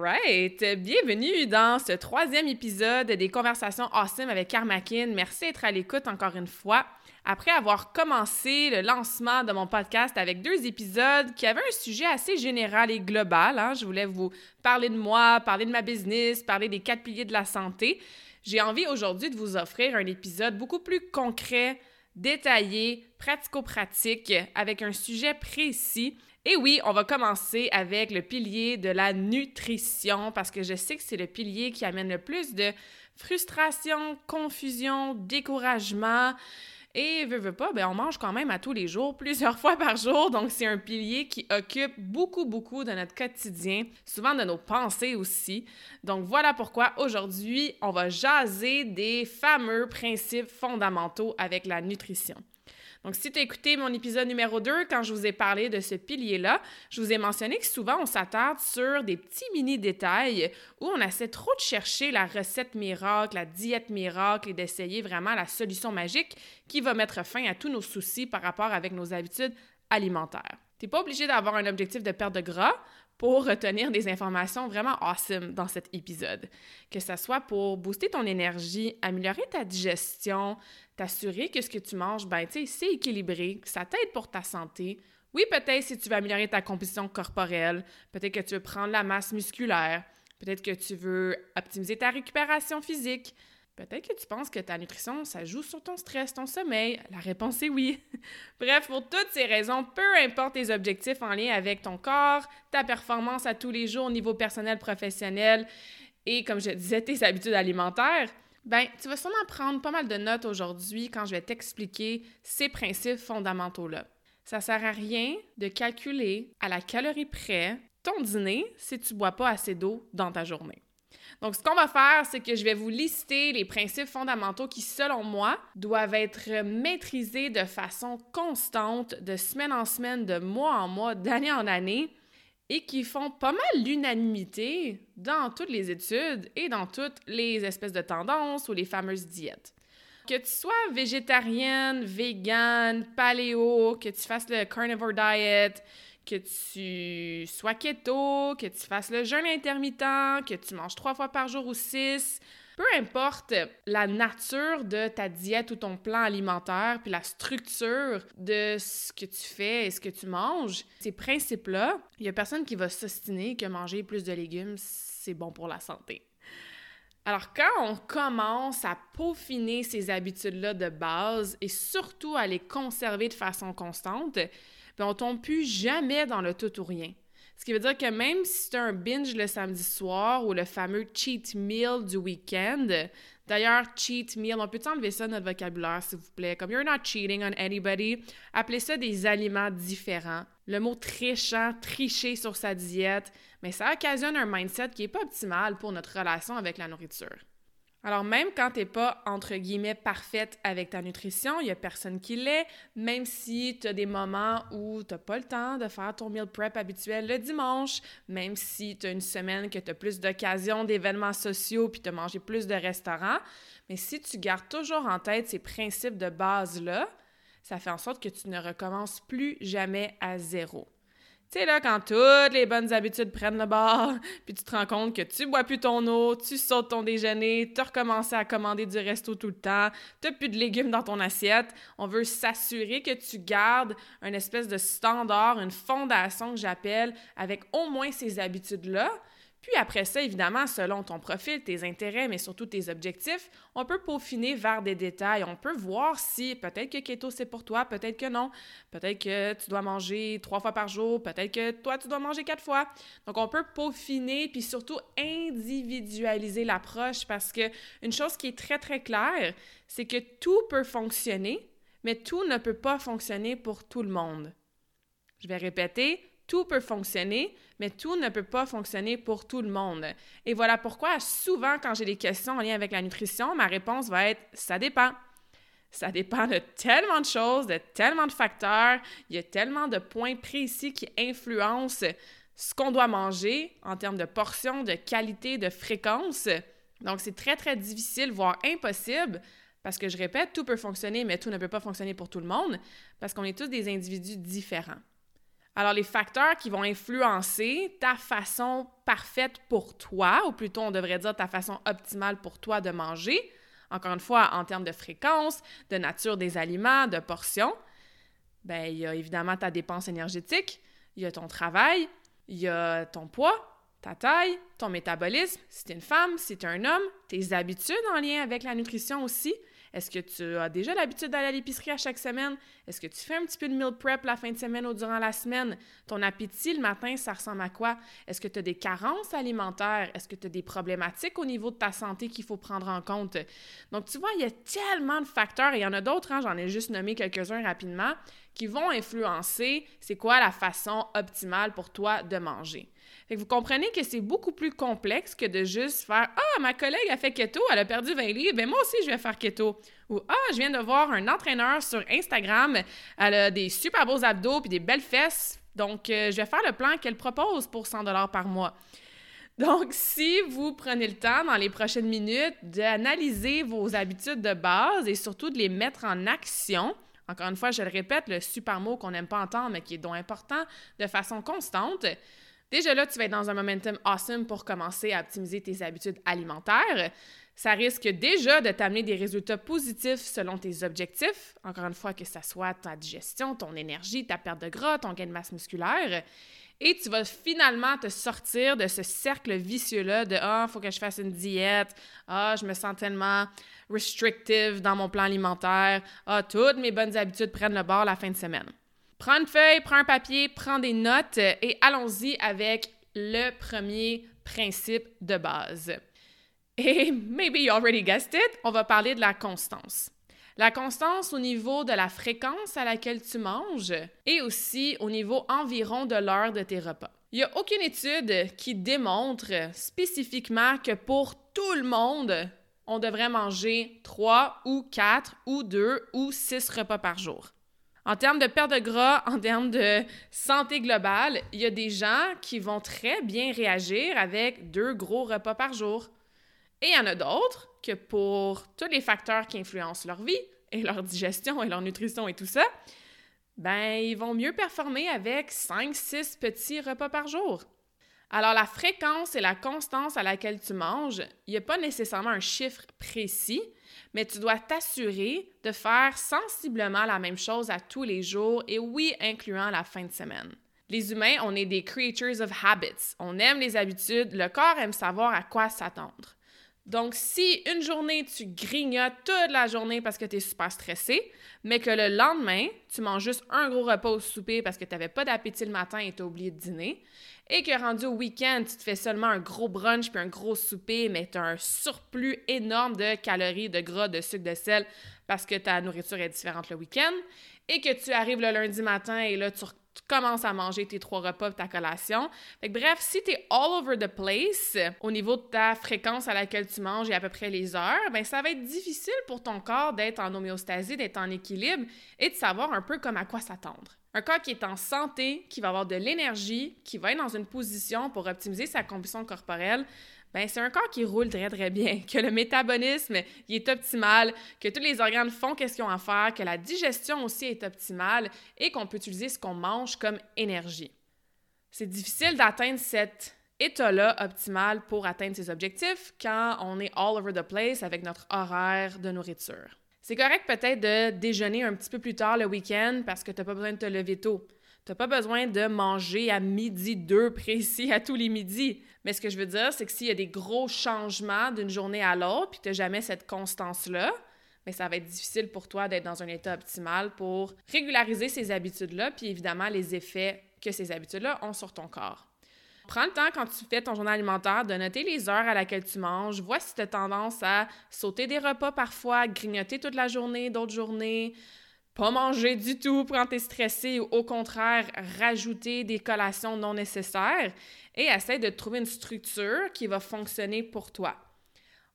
Bienvenue dans ce troisième épisode des Conversations Awesome avec Karmakin. Merci d'être à l'écoute encore une fois après avoir commencé le lancement de mon podcast avec deux épisodes qui avaient un sujet assez général et global. Hein. Je voulais vous parler de moi, parler de ma business, parler des quatre piliers de la santé. J'ai envie aujourd'hui de vous offrir un épisode beaucoup plus concret, détaillé, pratico-pratique, avec un sujet précis. Et oui, on va commencer avec le pilier de la nutrition parce que je sais que c'est le pilier qui amène le plus de frustration, confusion, découragement. Et veut, veut pas, ben on mange quand même à tous les jours, plusieurs fois par jour. Donc, c'est un pilier qui occupe beaucoup, beaucoup de notre quotidien, souvent de nos pensées aussi. Donc, voilà pourquoi aujourd'hui, on va jaser des fameux principes fondamentaux avec la nutrition. Donc, si tu as écouté mon épisode numéro 2, quand je vous ai parlé de ce pilier-là, je vous ai mentionné que souvent on s'attarde sur des petits mini-détails où on essaie trop de chercher la recette miracle, la diète miracle et d'essayer vraiment la solution magique qui va mettre fin à tous nos soucis par rapport avec nos habitudes alimentaires. Tu n'es pas obligé d'avoir un objectif de perte de gras pour retenir des informations vraiment awesome dans cet épisode. Que ce soit pour booster ton énergie, améliorer ta digestion, t'assurer que ce que tu manges, ben, tu sais, c'est équilibré, ça t'aide pour ta santé. Oui, peut-être si tu veux améliorer ta composition corporelle, peut-être que tu veux prendre la masse musculaire, peut-être que tu veux optimiser ta récupération physique, Peut-être que tu penses que ta nutrition, ça joue sur ton stress, ton sommeil. La réponse est oui. Bref, pour toutes ces raisons, peu importe tes objectifs en lien avec ton corps, ta performance à tous les jours au niveau personnel, professionnel et, comme je disais, tes habitudes alimentaires, ben, tu vas sûrement prendre pas mal de notes aujourd'hui quand je vais t'expliquer ces principes fondamentaux-là. Ça sert à rien de calculer à la calorie près ton dîner si tu bois pas assez d'eau dans ta journée. Donc, ce qu'on va faire, c'est que je vais vous lister les principes fondamentaux qui, selon moi, doivent être maîtrisés de façon constante, de semaine en semaine, de mois en mois, d'année en année, et qui font pas mal l'unanimité dans toutes les études et dans toutes les espèces de tendances ou les fameuses diètes. Que tu sois végétarienne, végane, paléo, que tu fasses le carnivore diet, que tu sois keto, que tu fasses le jeûne intermittent, que tu manges trois fois par jour ou six, peu importe la nature de ta diète ou ton plan alimentaire, puis la structure de ce que tu fais et ce que tu manges, ces principes-là, il y a personne qui va s'ostiner que manger plus de légumes, c'est bon pour la santé. Alors, quand on commence à peaufiner ces habitudes-là de base et surtout à les conserver de façon constante, puis on tombe plus jamais dans le tout ou rien. Ce qui veut dire que même si c'est un binge le samedi soir ou le fameux cheat meal du week-end, d'ailleurs, cheat meal, on peut enlever ça de notre vocabulaire, s'il vous plaît? Comme you're not cheating on anybody, appelez ça des aliments différents. Le mot trichant, tricher sur sa diète, mais ça occasionne un mindset qui n'est pas optimal pour notre relation avec la nourriture. Alors même quand tu n'es pas, entre guillemets, parfaite avec ta nutrition, il n'y a personne qui l'est, même si tu as des moments où tu n'as pas le temps de faire ton meal prep habituel le dimanche, même si tu as une semaine que tu as plus d'occasions, d'événements sociaux, puis tu mangé plus de restaurants, mais si tu gardes toujours en tête ces principes de base-là, ça fait en sorte que tu ne recommences plus jamais à zéro. Tu sais, là, quand toutes les bonnes habitudes prennent le bord, puis tu te rends compte que tu bois plus ton eau, tu sautes ton déjeuner, tu as recommencé à commander du resto tout le temps, tu plus de légumes dans ton assiette, on veut s'assurer que tu gardes un espèce de standard, une fondation que j'appelle, avec au moins ces habitudes-là. Puis après ça, évidemment, selon ton profil, tes intérêts, mais surtout tes objectifs, on peut peaufiner vers des détails. On peut voir si peut-être que keto c'est pour toi, peut-être que non. Peut-être que tu dois manger trois fois par jour, peut-être que toi tu dois manger quatre fois. Donc on peut peaufiner puis surtout individualiser l'approche parce que une chose qui est très très claire, c'est que tout peut fonctionner, mais tout ne peut pas fonctionner pour tout le monde. Je vais répéter, tout peut fonctionner, mais tout ne peut pas fonctionner pour tout le monde. Et voilà pourquoi souvent quand j'ai des questions en lien avec la nutrition, ma réponse va être ça dépend. Ça dépend de tellement de choses, de tellement de facteurs, il y a tellement de points précis qui influencent ce qu'on doit manger en termes de portions, de qualité, de fréquence. Donc c'est très très difficile, voire impossible parce que je répète, tout peut fonctionner, mais tout ne peut pas fonctionner pour tout le monde, parce qu'on est tous des individus différents. Alors, les facteurs qui vont influencer ta façon parfaite pour toi, ou plutôt on devrait dire ta façon optimale pour toi de manger, encore une fois, en termes de fréquence, de nature des aliments, de portions, ben il y a évidemment ta dépense énergétique, il y a ton travail, il y a ton poids, ta taille, ton métabolisme, si tu es une femme, si tu es un homme, tes habitudes en lien avec la nutrition aussi, est-ce que tu as déjà l'habitude d'aller à l'épicerie à chaque semaine? Est-ce que tu fais un petit peu de meal prep la fin de semaine ou durant la semaine? Ton appétit le matin, ça ressemble à quoi? Est-ce que tu as des carences alimentaires? Est-ce que tu as des problématiques au niveau de ta santé qu'il faut prendre en compte? Donc, tu vois, il y a tellement de facteurs et il y en a d'autres, hein, j'en ai juste nommé quelques-uns rapidement, qui vont influencer c'est quoi la façon optimale pour toi de manger. Fait vous comprenez que c'est beaucoup plus complexe que de juste faire Ah, ma collègue a fait keto, elle a perdu 20 livres, ben moi aussi je vais faire keto. Ou Ah, je viens de voir un entraîneur sur Instagram, elle a des super beaux abdos puis des belles fesses, donc euh, je vais faire le plan qu'elle propose pour 100 dollars par mois. Donc, si vous prenez le temps dans les prochaines minutes d'analyser vos habitudes de base et surtout de les mettre en action, encore une fois, je le répète, le super mot qu'on n'aime pas entendre, mais qui est donc important de façon constante, Déjà là, tu vas être dans un momentum awesome pour commencer à optimiser tes habitudes alimentaires. Ça risque déjà de t'amener des résultats positifs selon tes objectifs. Encore une fois, que ce soit ta digestion, ton énergie, ta perte de gras, ton gain de masse musculaire. Et tu vas finalement te sortir de ce cercle vicieux-là de Ah, il faut que je fasse une diète. Ah, je me sens tellement restrictive dans mon plan alimentaire. Ah, toutes mes bonnes habitudes prennent le bord la fin de semaine. Prends une feuille, prends un papier, prends des notes et allons-y avec le premier principe de base. Et maybe you already guessed it, on va parler de la constance. La constance au niveau de la fréquence à laquelle tu manges et aussi au niveau environ de l'heure de tes repas. Il n'y a aucune étude qui démontre spécifiquement que pour tout le monde, on devrait manger 3 ou 4 ou 2 ou 6 repas par jour. En termes de perte de gras, en termes de santé globale, il y a des gens qui vont très bien réagir avec deux gros repas par jour. Et il y en a d'autres que pour tous les facteurs qui influencent leur vie et leur digestion et leur nutrition et tout ça, ben ils vont mieux performer avec 5-6 petits repas par jour. Alors la fréquence et la constance à laquelle tu manges, il n'y a pas nécessairement un chiffre précis, mais tu dois t'assurer de faire sensiblement la même chose à tous les jours et oui, incluant la fin de semaine. Les humains, on est des creatures of habits. On aime les habitudes, le corps aime savoir à quoi s'attendre. Donc, si une journée, tu grignotes toute la journée parce que tu es super stressé, mais que le lendemain, tu manges juste un gros repas au souper parce que tu n'avais pas d'appétit le matin et tu as oublié de dîner, et que rendu au week-end, tu te fais seulement un gros brunch puis un gros souper, mais tu as un surplus énorme de calories, de gras, de sucre, de sel parce que ta nourriture est différente le week-end, et que tu arrives le lundi matin et là, tu commences à manger tes trois repas ta collation. bref, si tu es all over the place au niveau de ta fréquence à laquelle tu manges et à peu près les heures, ben ça va être difficile pour ton corps d'être en homéostasie, d'être en équilibre et de savoir un peu comme à quoi s'attendre. Un corps qui est en santé, qui va avoir de l'énergie, qui va être dans une position pour optimiser sa combustion corporelle, ben c'est un corps qui roule très très bien, que le métabolisme est optimal, que tous les organes font ce qu'ils ont à faire, que la digestion aussi est optimale et qu'on peut utiliser ce qu'on mange comme énergie. C'est difficile d'atteindre cet état-là optimal pour atteindre ses objectifs quand on est all over the place avec notre horaire de nourriture. C'est correct peut-être de déjeuner un petit peu plus tard le week-end parce que tu n'as pas besoin de te lever tôt. Tu n'as pas besoin de manger à midi deux précis à tous les midis. Mais ce que je veux dire, c'est que s'il y a des gros changements d'une journée à l'autre, puis tu n'as jamais cette constance-là, mais ça va être difficile pour toi d'être dans un état optimal pour régulariser ces habitudes-là, puis évidemment les effets que ces habitudes-là ont sur ton corps. Prends le temps quand tu fais ton journal alimentaire de noter les heures à laquelle tu manges. Vois si tu as tendance à sauter des repas parfois, grignoter toute la journée, d'autres journées, pas manger du tout quand tu es stressé ou au contraire, rajouter des collations non nécessaires et essaie de trouver une structure qui va fonctionner pour toi.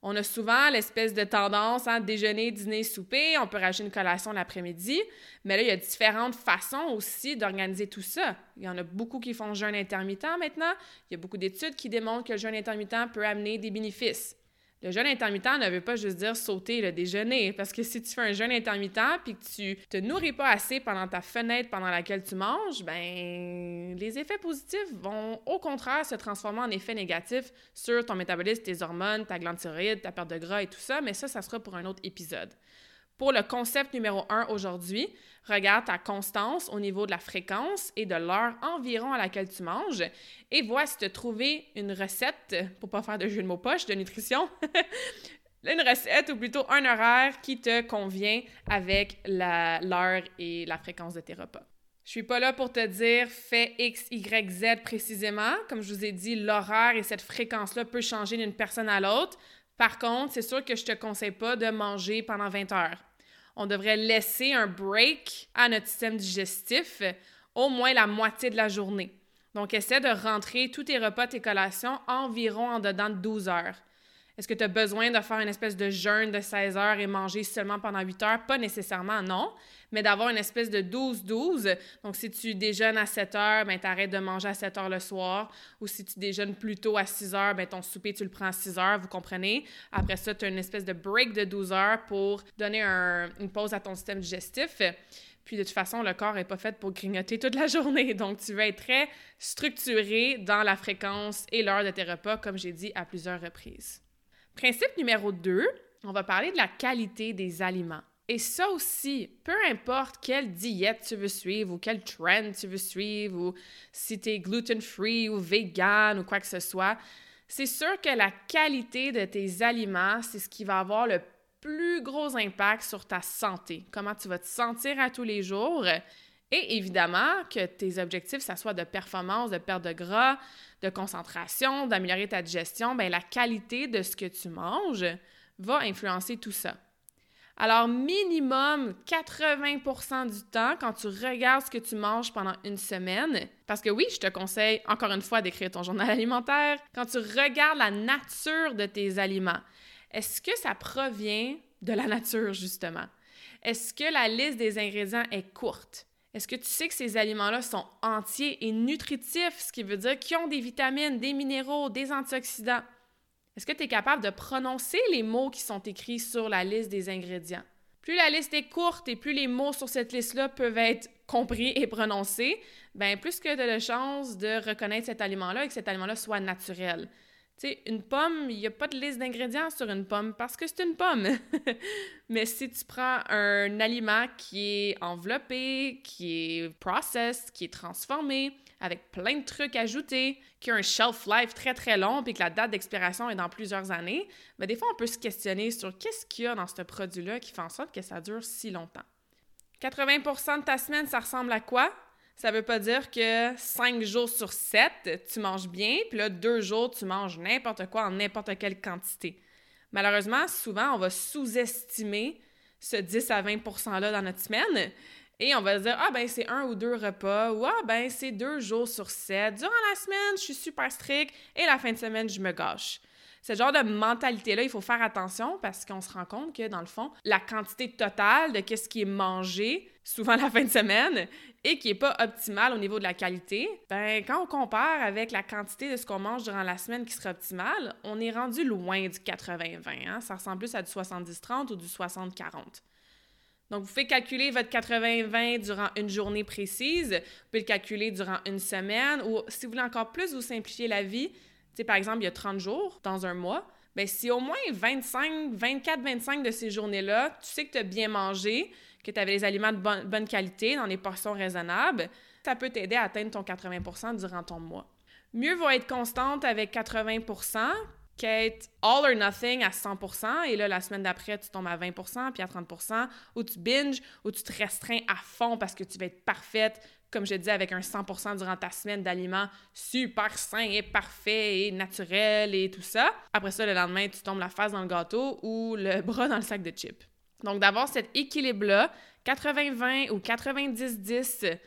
On a souvent l'espèce de tendance à déjeuner, dîner, souper. On peut rajouter une collation l'après-midi. Mais là, il y a différentes façons aussi d'organiser tout ça. Il y en a beaucoup qui font jeûne intermittent maintenant. Il y a beaucoup d'études qui démontrent que le jeûne intermittent peut amener des bénéfices. Le jeûne intermittent ne veut pas juste dire sauter le déjeuner, parce que si tu fais un jeûne intermittent puis que tu te nourris pas assez pendant ta fenêtre pendant laquelle tu manges, ben les effets positifs vont au contraire se transformer en effets négatifs sur ton métabolisme, tes hormones, ta glande thyroïde, ta perte de gras et tout ça, mais ça, ça sera pour un autre épisode. Pour le concept numéro un aujourd'hui, regarde ta constance au niveau de la fréquence et de l'heure environ à laquelle tu manges et vois si tu as trouvé une recette, pour pas faire de jeu de mots poche, de nutrition, une recette ou plutôt un horaire qui te convient avec l'heure et la fréquence de tes repas. Je suis pas là pour te dire fais X, Y, Z précisément. Comme je vous ai dit, l'horaire et cette fréquence-là peut changer d'une personne à l'autre. Par contre, c'est sûr que je te conseille pas de manger pendant 20 heures. On devrait laisser un break à notre système digestif au moins la moitié de la journée. Donc, essaie de rentrer tous tes repas, tes collations environ en dedans de 12 heures. Est-ce que tu as besoin de faire une espèce de jeûne de 16 heures et manger seulement pendant 8 heures? Pas nécessairement, non, mais d'avoir une espèce de 12-12. Donc, si tu déjeunes à 7 heures, ben, tu arrêtes de manger à 7 heures le soir. Ou si tu déjeunes plus tôt à 6 heures, ben, ton souper, tu le prends à 6 heures, vous comprenez? Après ça, tu as une espèce de break de 12 heures pour donner une pause à ton système digestif. Puis de toute façon, le corps n'est pas fait pour grignoter toute la journée. Donc, tu veux être très structuré dans la fréquence et l'heure de tes repas, comme j'ai dit à plusieurs reprises. Principe numéro 2, on va parler de la qualité des aliments. Et ça aussi, peu importe quelle diète tu veux suivre ou quel trend tu veux suivre ou si tu es gluten-free ou vegan ou quoi que ce soit, c'est sûr que la qualité de tes aliments, c'est ce qui va avoir le plus gros impact sur ta santé, comment tu vas te sentir à tous les jours. Et évidemment, que tes objectifs, ça soit de performance, de perte de gras, de concentration, d'améliorer ta digestion, bien, la qualité de ce que tu manges va influencer tout ça. Alors, minimum 80% du temps, quand tu regardes ce que tu manges pendant une semaine, parce que oui, je te conseille encore une fois d'écrire ton journal alimentaire, quand tu regardes la nature de tes aliments, est-ce que ça provient de la nature, justement? Est-ce que la liste des ingrédients est courte? Est-ce que tu sais que ces aliments-là sont entiers et nutritifs, ce qui veut dire qu'ils ont des vitamines, des minéraux, des antioxydants? Est-ce que tu es capable de prononcer les mots qui sont écrits sur la liste des ingrédients? Plus la liste est courte et plus les mots sur cette liste-là peuvent être compris et prononcés, bien plus que tu as de chances de reconnaître cet aliment-là et que cet aliment-là soit naturel. Tu sais, une pomme, il n'y a pas de liste d'ingrédients sur une pomme parce que c'est une pomme. Mais si tu prends un aliment qui est enveloppé, qui est processed, qui est transformé, avec plein de trucs ajoutés, qui a un shelf life très très long, puis que la date d'expiration est dans plusieurs années, ben, des fois on peut se questionner sur qu'est-ce qu'il y a dans ce produit-là qui fait en sorte que ça dure si longtemps. 80% de ta semaine, ça ressemble à quoi? Ça veut pas dire que 5 jours sur 7, tu manges bien, puis là, 2 jours, tu manges n'importe quoi en n'importe quelle quantité. Malheureusement, souvent, on va sous-estimer ce 10 à 20 %-là dans notre semaine. Et on va dire, ah ben c'est un ou deux repas, ou ah ben c'est deux jours sur sept. Durant la semaine, je suis super strict et la fin de semaine, je me gâche. Ce genre de mentalité-là, il faut faire attention parce qu'on se rend compte que, dans le fond, la quantité totale de ce qui est mangé, souvent la fin de semaine, et qui n'est pas optimale au niveau de la qualité, ben, quand on compare avec la quantité de ce qu'on mange durant la semaine qui sera optimale, on est rendu loin du 80-20. Hein? Ça ressemble plus à du 70-30 ou du 60-40. Donc, vous pouvez calculer votre 80-20 durant une journée précise, vous pouvez le calculer durant une semaine, ou si vous voulez encore plus vous simplifier la vie, sais, par exemple, il y a 30 jours dans un mois, bien, si au moins 25, 24, 25 de ces journées-là, tu sais que tu as bien mangé, que tu avais les aliments de bonne, qualité, dans des portions raisonnables, ça peut t'aider à atteindre ton 80% durant ton mois. Mieux vaut être constante avec 80 qu'être all or nothing à 100% et là, la semaine d'après, tu tombes à 20% puis à 30% ou tu binges, ou tu te restreins à fond parce que tu vas être parfaite, comme je dis, avec un 100% durant ta semaine d'aliments super sains et parfaits et naturels et tout ça. Après ça, le lendemain, tu tombes la face dans le gâteau ou le bras dans le sac de chips. Donc, d'avoir cet équilibre-là, 80-20 ou 90-10,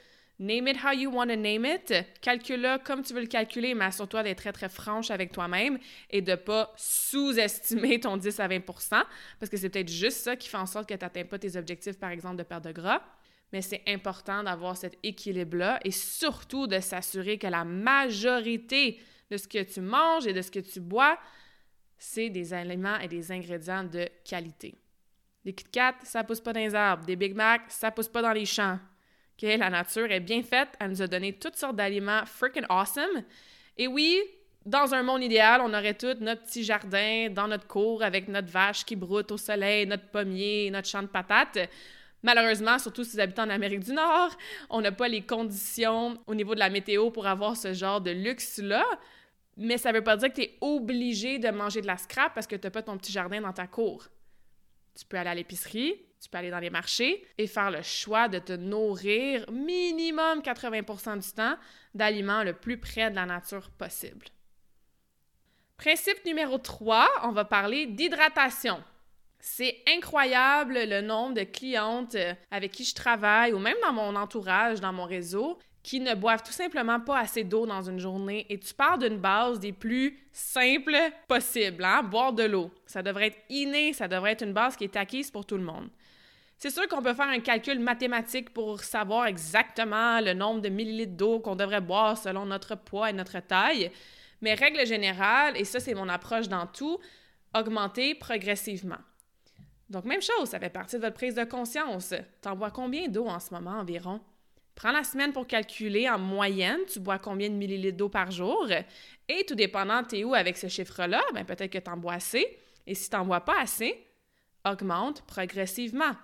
Name it how you want to name it. Calcule-le comme tu veux le calculer, mais assure-toi d'être très, très franche avec toi-même et de ne pas sous-estimer ton 10 à 20% parce que c'est peut-être juste ça qui fait en sorte que tu n'atteins pas tes objectifs, par exemple, de perte de gras. Mais c'est important d'avoir cet équilibre-là et surtout de s'assurer que la majorité de ce que tu manges et de ce que tu bois, c'est des aliments et des ingrédients de qualité. Des Kit Kat, ça pousse pas dans les arbres. Des Big Mac, ça pousse pas dans les champs la nature est bien faite, elle nous a donné toutes sortes d'aliments freaking awesome. Et oui, dans un monde idéal, on aurait tout notre petit jardin dans notre cour avec notre vache qui broute au soleil, notre pommier, notre champ de patates. Malheureusement, surtout si vous habitez en Amérique du Nord, on n'a pas les conditions au niveau de la météo pour avoir ce genre de luxe-là. Mais ça ne veut pas dire que tu es obligé de manger de la scrap parce que tu n'as pas ton petit jardin dans ta cour. Tu peux aller à l'épicerie, tu peux aller dans les marchés et faire le choix de te nourrir minimum 80% du temps d'aliments le plus près de la nature possible. Principe numéro 3, on va parler d'hydratation. C'est incroyable le nombre de clientes euh, avec qui je travaille ou même dans mon entourage, dans mon réseau, qui ne boivent tout simplement pas assez d'eau dans une journée. Et tu pars d'une base des plus simples possibles, hein? boire de l'eau. Ça devrait être inné, ça devrait être une base qui est acquise pour tout le monde. C'est sûr qu'on peut faire un calcul mathématique pour savoir exactement le nombre de millilitres d'eau qu'on devrait boire selon notre poids et notre taille, mais règle générale, et ça c'est mon approche dans tout, augmenter progressivement. Donc même chose, ça fait partie de votre prise de conscience. T'en bois combien d'eau en ce moment environ? Prends la semaine pour calculer en moyenne, tu bois combien de millilitres d'eau par jour? Et tout dépendant, t'es où avec ce chiffre-là, ben peut-être que tu en bois assez. Et si tu n'en bois pas assez, augmente progressivement.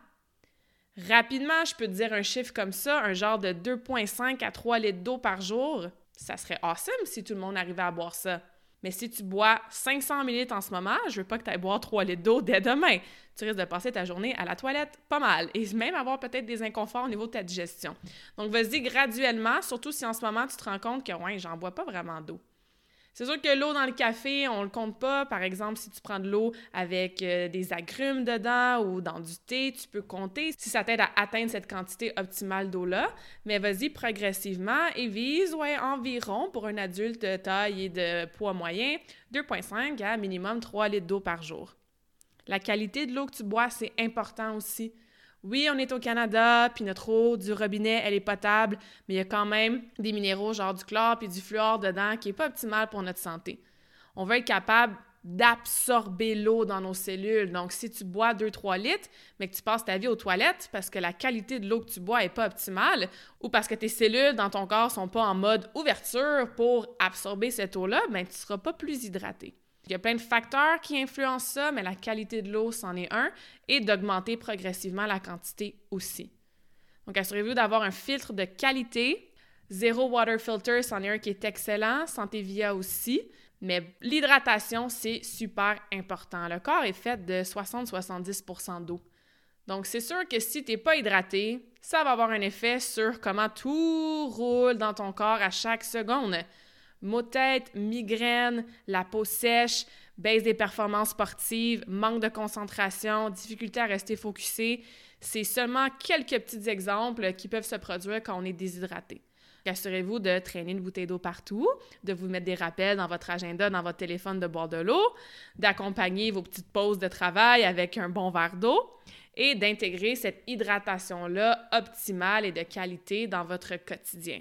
Rapidement, je peux te dire un chiffre comme ça, un genre de 2,5 à 3 litres d'eau par jour. Ça serait awesome si tout le monde arrivait à boire ça. Mais si tu bois 500 ml en ce moment, je veux pas que tu ailles boire 3 litres d'eau dès demain. Tu risques de passer ta journée à la toilette pas mal et même avoir peut-être des inconforts au niveau de ta digestion. Donc, vas-y graduellement, surtout si en ce moment tu te rends compte que, ouais, j'en bois pas vraiment d'eau. C'est sûr que l'eau dans le café, on le compte pas. Par exemple, si tu prends de l'eau avec euh, des agrumes dedans ou dans du thé, tu peux compter si ça t'aide à atteindre cette quantité optimale d'eau-là. Mais vas-y progressivement et vise ouais, environ pour un adulte de taille et de poids moyen 2,5 à minimum 3 litres d'eau par jour. La qualité de l'eau que tu bois, c'est important aussi. Oui, on est au Canada, puis notre eau du robinet, elle est potable, mais il y a quand même des minéraux, genre du chlore puis du fluor dedans, qui n'est pas optimal pour notre santé. On veut être capable d'absorber l'eau dans nos cellules. Donc, si tu bois 2-3 litres, mais que tu passes ta vie aux toilettes parce que la qualité de l'eau que tu bois n'est pas optimale ou parce que tes cellules dans ton corps sont pas en mode ouverture pour absorber cette eau-là, ben, tu ne seras pas plus hydraté. Il y a plein de facteurs qui influencent ça, mais la qualité de l'eau, c'en est un, et d'augmenter progressivement la quantité aussi. Donc, assurez-vous d'avoir un filtre de qualité. Zero Water Filter, c'en est un qui est excellent. Santé Via aussi. Mais l'hydratation, c'est super important. Le corps est fait de 60-70% d'eau. Donc, c'est sûr que si tu n'es pas hydraté, ça va avoir un effet sur comment tout roule dans ton corps à chaque seconde maux de tête, migraine, la peau sèche, baisse des performances sportives, manque de concentration, difficulté à rester focusé. C'est seulement quelques petits exemples qui peuvent se produire quand on est déshydraté. Assurez-vous de traîner une bouteille d'eau partout, de vous mettre des rappels dans votre agenda, dans votre téléphone de boire de l'eau, d'accompagner vos petites pauses de travail avec un bon verre d'eau et d'intégrer cette hydratation-là optimale et de qualité dans votre quotidien.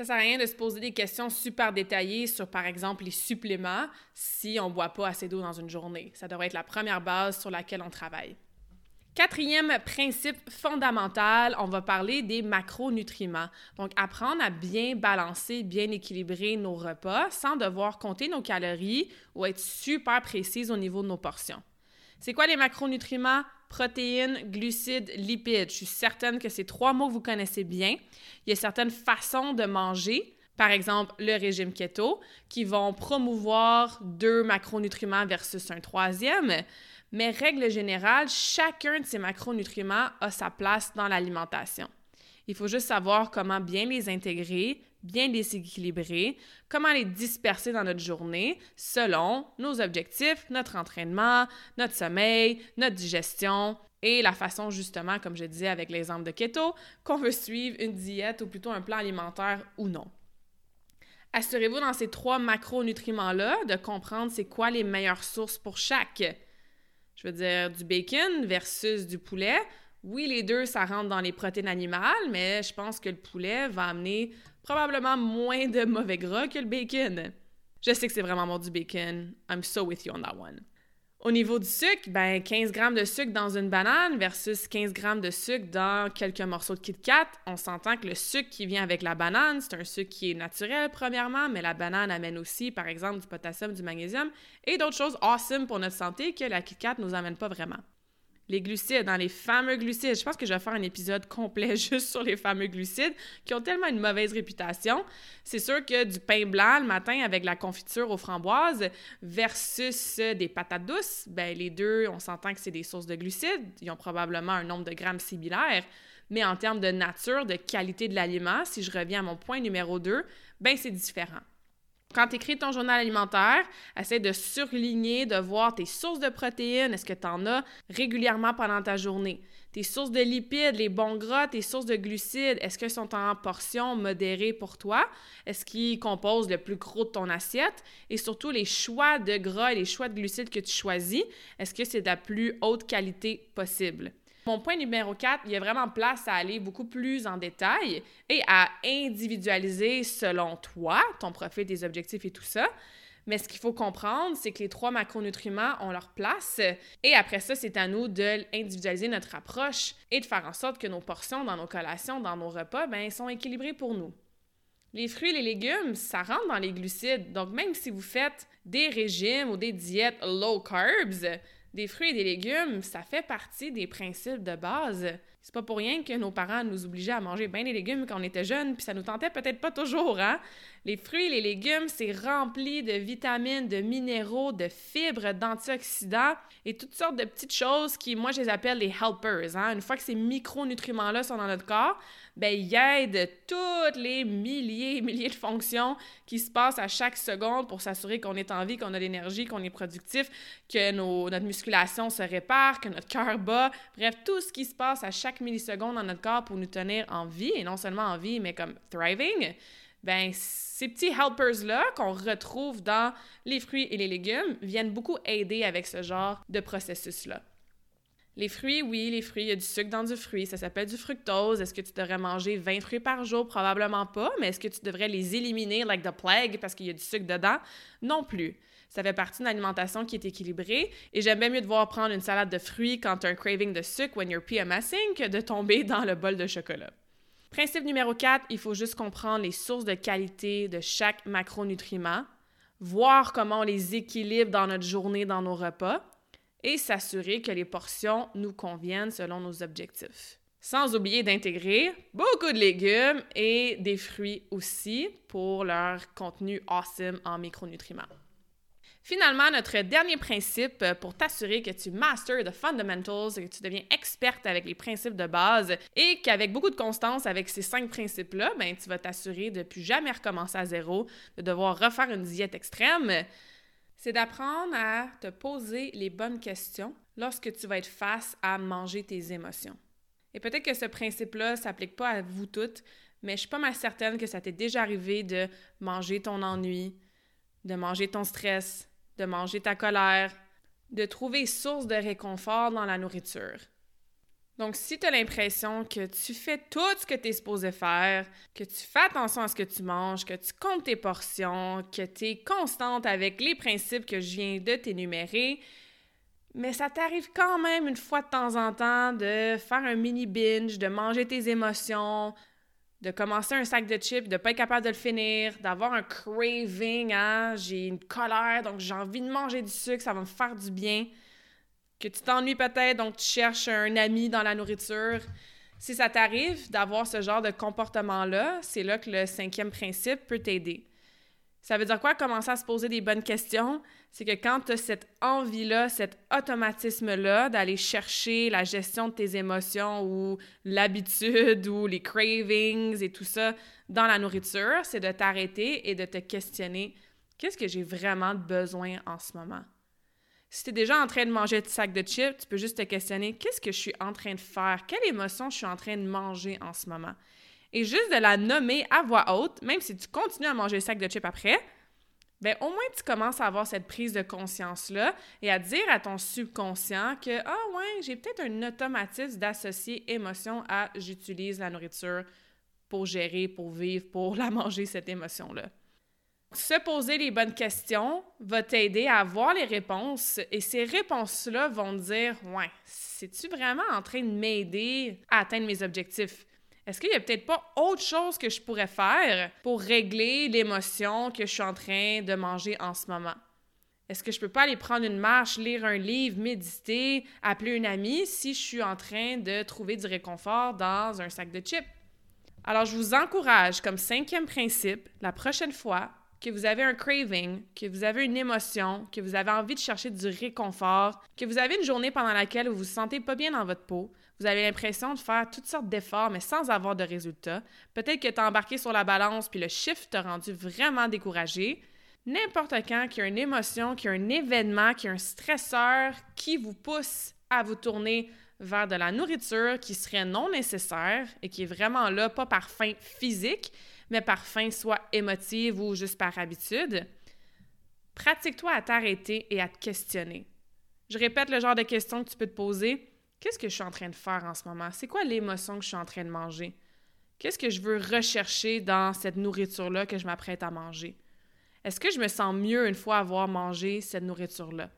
Ça sert à rien de se poser des questions super détaillées sur, par exemple, les suppléments si on ne boit pas assez d'eau dans une journée. Ça devrait être la première base sur laquelle on travaille. Quatrième principe fondamental, on va parler des macronutriments. Donc, apprendre à bien balancer, bien équilibrer nos repas sans devoir compter nos calories ou être super précise au niveau de nos portions. C'est quoi les macronutriments? Protéines, glucides, lipides. Je suis certaine que ces trois mots vous connaissez bien. Il y a certaines façons de manger, par exemple le régime keto, qui vont promouvoir deux macronutriments versus un troisième. Mais règle générale, chacun de ces macronutriments a sa place dans l'alimentation. Il faut juste savoir comment bien les intégrer, bien les équilibrer, comment les disperser dans notre journée selon nos objectifs, notre entraînement, notre sommeil, notre digestion et la façon justement, comme je disais avec l'exemple de keto, qu'on veut suivre une diète ou plutôt un plan alimentaire ou non. Assurez-vous dans ces trois macronutriments-là de comprendre c'est quoi les meilleures sources pour chaque. Je veux dire, du bacon versus du poulet. Oui, les deux, ça rentre dans les protéines animales, mais je pense que le poulet va amener probablement moins de mauvais gras que le bacon. Je sais que c'est vraiment bon du bacon. I'm so with you on that one. Au niveau du sucre, ben 15 grammes de sucre dans une banane versus 15 grammes de sucre dans quelques morceaux de Kit Kat, on s'entend que le sucre qui vient avec la banane, c'est un sucre qui est naturel premièrement, mais la banane amène aussi, par exemple, du potassium, du magnésium et d'autres choses awesome pour notre santé que la Kit Kat nous amène pas vraiment les glucides, dans les fameux glucides. Je pense que je vais faire un épisode complet juste sur les fameux glucides qui ont tellement une mauvaise réputation. C'est sûr que du pain blanc le matin avec la confiture aux framboises versus des patates douces, ben les deux, on s'entend que c'est des sources de glucides. Ils ont probablement un nombre de grammes similaires. Mais en termes de nature, de qualité de l'aliment, si je reviens à mon point numéro 2, ben c'est différent. Quand tu écris ton journal alimentaire, essaie de surligner, de voir tes sources de protéines, est-ce que tu en as régulièrement pendant ta journée? Tes sources de lipides, les bons gras, tes sources de glucides, est-ce qu'elles sont en portion modérée pour toi? Est-ce qu'ils composent le plus gros de ton assiette? Et surtout, les choix de gras et les choix de glucides que tu choisis, est-ce que c'est de la plus haute qualité possible? Point numéro 4, il y a vraiment place à aller beaucoup plus en détail et à individualiser selon toi, ton profil, tes objectifs et tout ça. Mais ce qu'il faut comprendre, c'est que les trois macronutriments ont leur place. Et après ça, c'est à nous de individualiser notre approche et de faire en sorte que nos portions dans nos collations, dans nos repas, ben, sont équilibrées pour nous. Les fruits et les légumes, ça rentre dans les glucides. Donc, même si vous faites des régimes ou des diètes low carbs, des fruits et des légumes, ça fait partie des principes de base. C'est pas pour rien que nos parents nous obligeaient à manger bien des légumes quand on était jeunes, puis ça nous tentait peut-être pas toujours, hein? Les fruits et les légumes, c'est rempli de vitamines, de minéraux, de fibres, d'antioxydants et toutes sortes de petites choses qui, moi, je les appelle les helpers. Hein? Une fois que ces micronutriments-là sont dans notre corps, ben, ils aident toutes les milliers et milliers de fonctions qui se passent à chaque seconde pour s'assurer qu'on est en vie, qu'on a l'énergie, qu'on est productif, que notre musculation se répare, que notre cœur bat. Bref, tout ce qui se passe à chaque milliseconde dans notre corps pour nous tenir en vie, et non seulement en vie, mais comme thriving ben ces petits helpers-là qu'on retrouve dans les fruits et les légumes viennent beaucoup aider avec ce genre de processus-là. Les fruits, oui, les fruits, il y a du sucre dans du fruit, ça s'appelle du fructose. Est-ce que tu devrais manger 20 fruits par jour? Probablement pas, mais est-ce que tu devrais les éliminer like the plague parce qu'il y a du sucre dedans? Non plus. Ça fait partie d'une alimentation qui est équilibrée et j'aime bien mieux devoir prendre une salade de fruits quand tu as un craving de sucre when you're PMSing que de tomber dans le bol de chocolat. Principe numéro 4, il faut juste comprendre les sources de qualité de chaque macronutriment, voir comment on les équilibre dans notre journée, dans nos repas, et s'assurer que les portions nous conviennent selon nos objectifs. Sans oublier d'intégrer beaucoup de légumes et des fruits aussi pour leur contenu awesome en micronutriments. Finalement, notre dernier principe euh, pour t'assurer que tu masters the fundamentals, que tu deviens experte avec les principes de base et qu'avec beaucoup de constance avec ces cinq principes-là, ben, tu vas t'assurer de plus jamais recommencer à zéro, de devoir refaire une diète extrême, c'est d'apprendre à te poser les bonnes questions lorsque tu vas être face à manger tes émotions. Et peut-être que ce principe-là ne s'applique pas à vous toutes, mais je suis pas mal certaine que ça t'est déjà arrivé de manger ton ennui, de manger ton stress, de manger ta colère, de trouver source de réconfort dans la nourriture. Donc, si tu as l'impression que tu fais tout ce que tu es supposé faire, que tu fais attention à ce que tu manges, que tu comptes tes portions, que tu es constante avec les principes que je viens de t'énumérer, mais ça t'arrive quand même une fois de temps en temps de faire un mini binge, de manger tes émotions, de commencer un sac de chips, de pas être capable de le finir, d'avoir un craving, hein? j'ai une colère, donc j'ai envie de manger du sucre, ça va me faire du bien. que tu t'ennuies peut-être, donc tu cherches un ami dans la nourriture. Si ça t'arrive d'avoir ce genre de comportement-là, c'est là que le cinquième principe peut t'aider. Ça veut dire quoi? Commencer à se poser des bonnes questions? C'est que quand tu as cette envie-là, cet automatisme-là d'aller chercher la gestion de tes émotions ou l'habitude ou les cravings et tout ça dans la nourriture, c'est de t'arrêter et de te questionner qu'est-ce que j'ai vraiment besoin en ce moment? Si tu es déjà en train de manger un sac de chips, tu peux juste te questionner qu'est-ce que je suis en train de faire? Quelle émotion je suis en train de manger en ce moment? Et juste de la nommer à voix haute, même si tu continues à manger le sac de chips après, ben au moins tu commences à avoir cette prise de conscience-là et à dire à ton subconscient que Ah ouais, j'ai peut-être un automatisme d'associer émotion à j'utilise la nourriture pour gérer, pour vivre, pour la manger, cette émotion-là. Se poser les bonnes questions va t'aider à avoir les réponses et ces réponses-là vont dire Ouais, c'est-tu vraiment en train de m'aider à atteindre mes objectifs? Est-ce qu'il y a peut-être pas autre chose que je pourrais faire pour régler l'émotion que je suis en train de manger en ce moment? Est-ce que je peux pas aller prendre une marche, lire un livre, méditer, appeler une amie si je suis en train de trouver du réconfort dans un sac de chips? Alors, je vous encourage, comme cinquième principe, la prochaine fois que vous avez un craving, que vous avez une émotion, que vous avez envie de chercher du réconfort, que vous avez une journée pendant laquelle vous vous sentez pas bien dans votre peau, vous avez l'impression de faire toutes sortes d'efforts, mais sans avoir de résultats. Peut-être que tu as embarqué sur la balance, puis le chiffre t'a rendu vraiment découragé. N'importe quand qu'il y a une émotion, qu'il y a un événement, qu'il y a un stresseur qui vous pousse à vous tourner vers de la nourriture qui serait non nécessaire et qui est vraiment là, pas par faim physique, mais par faim soit émotive ou juste par habitude, pratique-toi à t'arrêter et à te questionner. Je répète le genre de questions que tu peux te poser. Qu'est-ce que je suis en train de faire en ce moment? C'est quoi l'émotion que je suis en train de manger? Qu'est-ce que je veux rechercher dans cette nourriture-là que je m'apprête à manger? Est-ce que je me sens mieux une fois avoir mangé cette nourriture-là?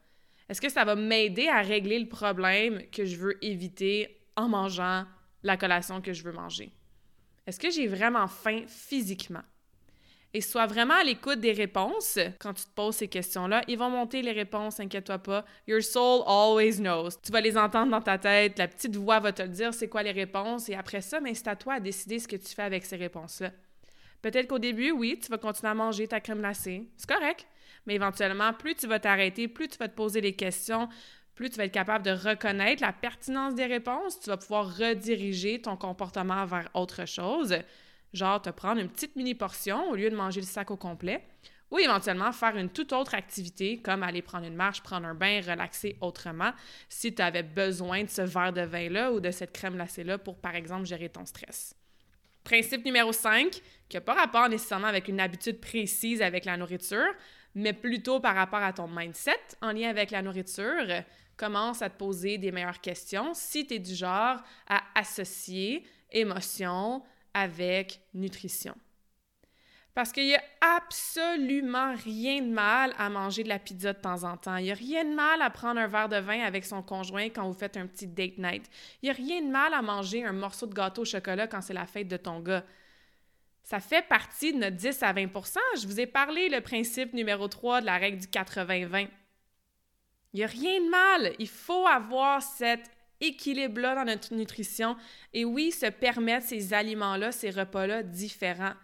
Est-ce que ça va m'aider à régler le problème que je veux éviter en mangeant la collation que je veux manger? Est-ce que j'ai vraiment faim physiquement? Et sois vraiment à l'écoute des réponses quand tu te poses ces questions-là. Ils vont monter les réponses, inquiète-toi pas. Your soul always knows. Tu vas les entendre dans ta tête, la petite voix va te dire c'est quoi les réponses et après ça, ben, c'est à toi à décider ce que tu fais avec ces réponses-là. Peut-être qu'au début, oui, tu vas continuer à manger ta crème glacée. C'est correct. Mais éventuellement, plus tu vas t'arrêter, plus tu vas te poser les questions, plus tu vas être capable de reconnaître la pertinence des réponses, tu vas pouvoir rediriger ton comportement vers autre chose genre te prendre une petite mini portion au lieu de manger le sac au complet, ou éventuellement faire une toute autre activité comme aller prendre une marche, prendre un bain, relaxer autrement si tu avais besoin de ce verre de vin-là ou de cette crème glacée-là pour, par exemple, gérer ton stress. Principe numéro 5, qui n'a pas rapport nécessairement avec une habitude précise avec la nourriture, mais plutôt par rapport à ton mindset en lien avec la nourriture, commence à te poser des meilleures questions si tu es du genre à associer émotion, avec nutrition. Parce qu'il n'y a absolument rien de mal à manger de la pizza de temps en temps. Il n'y a rien de mal à prendre un verre de vin avec son conjoint quand vous faites un petit date night. Il n'y a rien de mal à manger un morceau de gâteau au chocolat quand c'est la fête de ton gars. Ça fait partie de notre 10 à 20% Je vous ai parlé le principe numéro 3 de la règle du 80-20. Il n'y a rien de mal. Il faut avoir cette équilibre-là dans notre nutrition et oui, se permettre ces aliments-là, ces repas-là différents.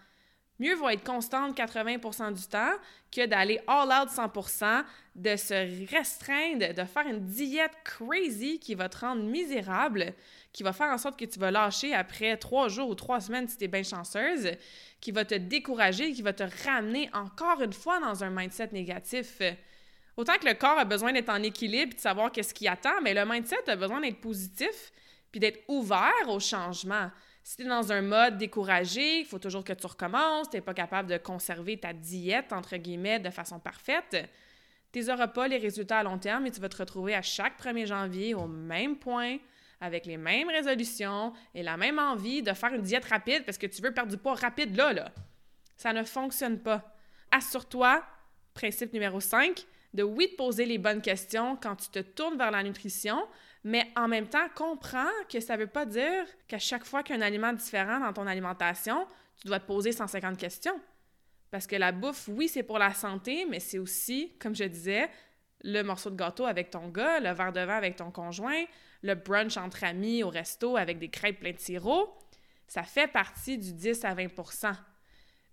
Mieux vaut être constante 80% du temps que d'aller all out 100% de se restreindre, de faire une diète crazy qui va te rendre misérable, qui va faire en sorte que tu vas lâcher après trois jours ou trois semaines si tu es bien chanceuse, qui va te décourager, qui va te ramener encore une fois dans un mindset négatif. Autant que le corps a besoin d'être en équilibre de savoir qu'est-ce qui attend, mais le mindset a besoin d'être positif puis d'être ouvert au changement. Si tu es dans un mode découragé, il faut toujours que tu recommences, tu n'es pas capable de conserver ta diète, entre guillemets, de façon parfaite, tu n'auras pas les résultats à long terme et tu vas te retrouver à chaque 1er janvier au même point, avec les mêmes résolutions et la même envie de faire une diète rapide parce que tu veux perdre du poids rapide là, là. Ça ne fonctionne pas. Assure-toi, principe numéro 5, de oui, te poser les bonnes questions quand tu te tournes vers la nutrition, mais en même temps, comprends que ça ne veut pas dire qu'à chaque fois qu'il y a un aliment différent dans ton alimentation, tu dois te poser 150 questions. Parce que la bouffe, oui, c'est pour la santé, mais c'est aussi, comme je disais, le morceau de gâteau avec ton gars, le verre de vin avec ton conjoint, le brunch entre amis au resto avec des crêpes plein de sirop, ça fait partie du 10 à 20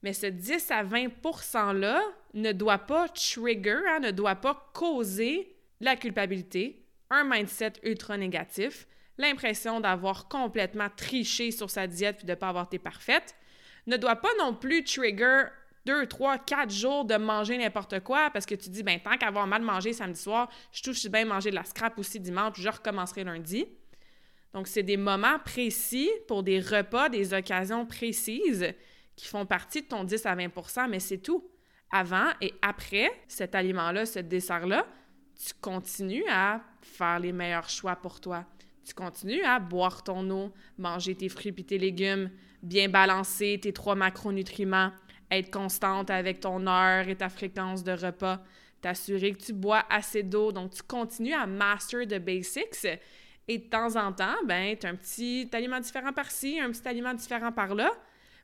Mais ce 10 à 20 %-là ne doit pas trigger, hein, ne doit pas causer la culpabilité, un mindset ultra négatif, l'impression d'avoir complètement triché sur sa diète puis de ne pas avoir été parfaite, ne doit pas non plus trigger deux, trois, quatre jours de manger n'importe quoi parce que tu dis, ben tant qu'avoir mal mangé samedi soir, je touche bien manger de la scrap aussi dimanche, je recommencerai lundi. Donc, c'est des moments précis pour des repas, des occasions précises qui font partie de ton 10 à 20 mais c'est tout. Avant et après cet aliment-là, ce dessert-là, tu continues à faire les meilleurs choix pour toi. Tu continues à boire ton eau, manger tes fruits et tes légumes, bien balancer tes trois macronutriments, être constante avec ton heure et ta fréquence de repas, t'assurer que tu bois assez d'eau. Donc, tu continues à master the basics. Et de temps en temps, ben, tu as un petit aliment différent par-ci, un petit aliment différent par-là,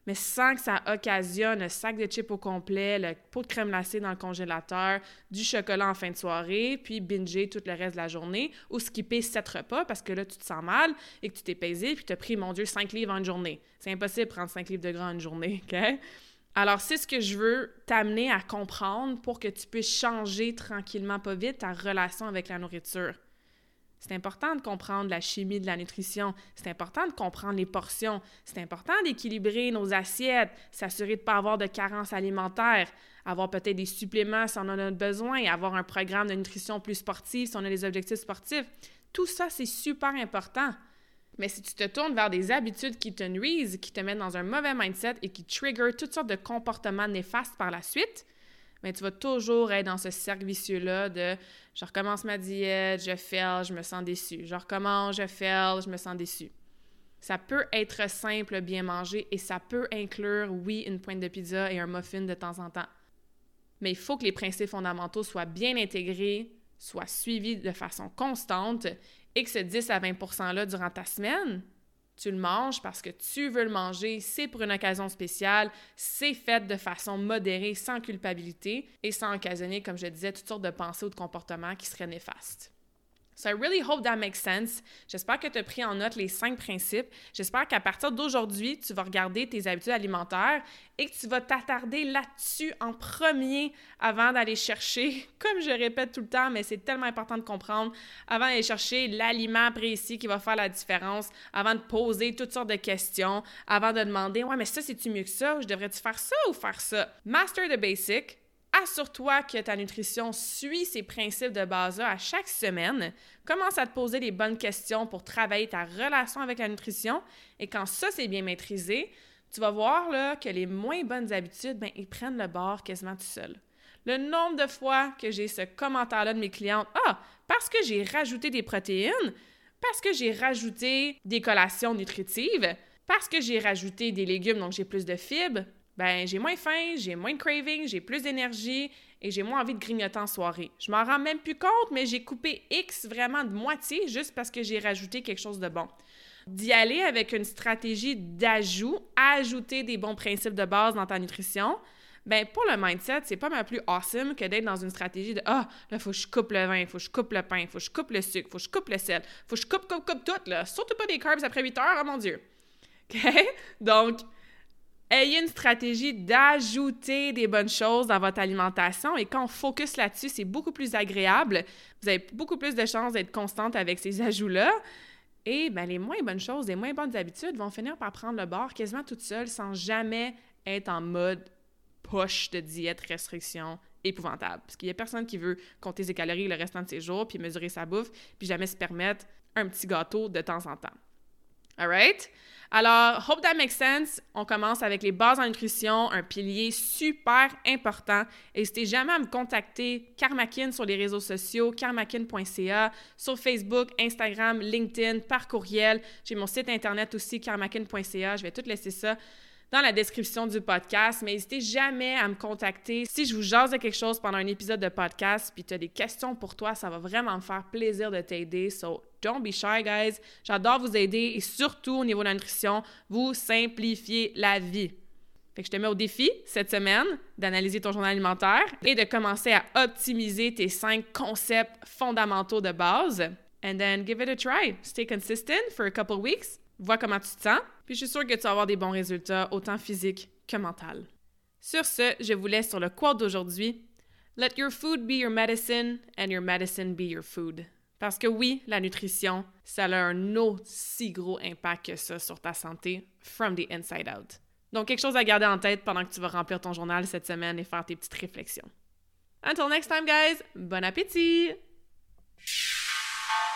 mais sans que ça occasionne un sac de chips au complet, le pot de crème glacée dans le congélateur, du chocolat en fin de soirée, puis binger tout le reste de la journée, ou skipper sept repas parce que là, tu te sens mal et que tu t'es pesé, puis tu as pris, mon Dieu, cinq livres en une journée. C'est impossible de prendre cinq livres de gras en une journée, OK? Alors, c'est ce que je veux t'amener à comprendre pour que tu puisses changer tranquillement, pas vite, ta relation avec la nourriture. C'est important de comprendre la chimie de la nutrition. C'est important de comprendre les portions. C'est important d'équilibrer nos assiettes, s'assurer de ne pas avoir de carence alimentaire, avoir peut-être des suppléments si on en a besoin, avoir un programme de nutrition plus sportif si on a des objectifs sportifs. Tout ça, c'est super important. Mais si tu te tournes vers des habitudes qui te nuisent, qui te mettent dans un mauvais mindset et qui trigger toutes sortes de comportements néfastes par la suite, mais tu vas toujours être dans ce cercle vicieux-là de je recommence ma diète, je fail, je me sens déçu. Je recommence, je fail, je me sens déçu. Ça peut être simple, bien manger, et ça peut inclure, oui, une pointe de pizza et un muffin de temps en temps. Mais il faut que les principes fondamentaux soient bien intégrés, soient suivis de façon constante et que ce 10 à 20 %-là durant ta semaine, tu le manges parce que tu veux le manger, c'est pour une occasion spéciale, c'est fait de façon modérée, sans culpabilité et sans occasionner, comme je disais, toutes sortes de pensées ou de comportements qui seraient néfastes. So I really hope that makes sense. J'espère que tu as pris en note les cinq principes. J'espère qu'à partir d'aujourd'hui, tu vas regarder tes habitudes alimentaires et que tu vas t'attarder là-dessus en premier avant d'aller chercher, comme je répète tout le temps, mais c'est tellement important de comprendre, avant d'aller chercher l'aliment précis qui va faire la différence, avant de poser toutes sortes de questions, avant de demander Ouais, mais ça, c'est-tu mieux que ça? Ou je devrais-tu faire ça ou faire ça? Master the basic, Assure-toi que ta nutrition suit ces principes de base-là à chaque semaine. Commence à te poser les bonnes questions pour travailler ta relation avec la nutrition. Et quand ça, c'est bien maîtrisé, tu vas voir là, que les moins bonnes habitudes, ben, ils prennent le bord quasiment tout seul. Le nombre de fois que j'ai ce commentaire-là de mes clientes, ah, parce que j'ai rajouté des protéines, parce que j'ai rajouté des collations nutritives, parce que j'ai rajouté des légumes, donc j'ai plus de fibres, ben j'ai moins faim, j'ai moins de craving, j'ai plus d'énergie et j'ai moins envie de grignoter en soirée. Je m'en rends même plus compte, mais j'ai coupé X vraiment de moitié juste parce que j'ai rajouté quelque chose de bon. D'y aller avec une stratégie d'ajout, ajouter des bons principes de base dans ta nutrition, ben pour le mindset, c'est pas mal plus awesome que d'être dans une stratégie de ah, là faut que je coupe le vin, faut que je coupe le pain, faut que je coupe le sucre, faut que je coupe le sel, faut que je coupe coupe coupe tout là, surtout pas des carbs après 8 heures, oh mon dieu. OK? Donc Ayez une stratégie d'ajouter des bonnes choses dans votre alimentation et quand on focus là-dessus, c'est beaucoup plus agréable. Vous avez beaucoup plus de chances d'être constante avec ces ajouts-là. Et ben, les moins bonnes choses, les moins bonnes habitudes vont finir par prendre le bord quasiment toutes seules sans jamais être en mode push de diète, restriction, épouvantable. Parce qu'il n'y a personne qui veut compter ses calories le restant de ses jours, puis mesurer sa bouffe, puis jamais se permettre un petit gâteau de temps en temps. All right? Alors, hope that makes sense. On commence avec les bases en nutrition, un pilier super important. N'hésitez jamais à me contacter, Karmakin sur les réseaux sociaux, karmakin.ca, sur Facebook, Instagram, LinkedIn, par courriel. J'ai mon site internet aussi, karmakin.ca. Je vais tout laisser ça dans la description du podcast. Mais n'hésitez jamais à me contacter. Si je vous jase de quelque chose pendant un épisode de podcast, puis tu as des questions pour toi, ça va vraiment me faire plaisir de t'aider. So, don't be shy, guys. J'adore vous aider et surtout au niveau de la nutrition, vous simplifiez la vie. Fait que je te mets au défi cette semaine d'analyser ton journal alimentaire et de commencer à optimiser tes cinq concepts fondamentaux de base. And then give it a try. Stay consistent for a couple weeks. Vois comment tu te sens. Puis je suis sûre que tu vas avoir des bons résultats, autant physiques que mentaux. Sur ce, je vous laisse sur le quote d'aujourd'hui. Let your food be your medicine and your medicine be your food. Parce que oui, la nutrition, ça a un aussi gros impact que ça sur ta santé from the inside out. Donc, quelque chose à garder en tête pendant que tu vas remplir ton journal cette semaine et faire tes petites réflexions. Until next time, guys, bon appétit!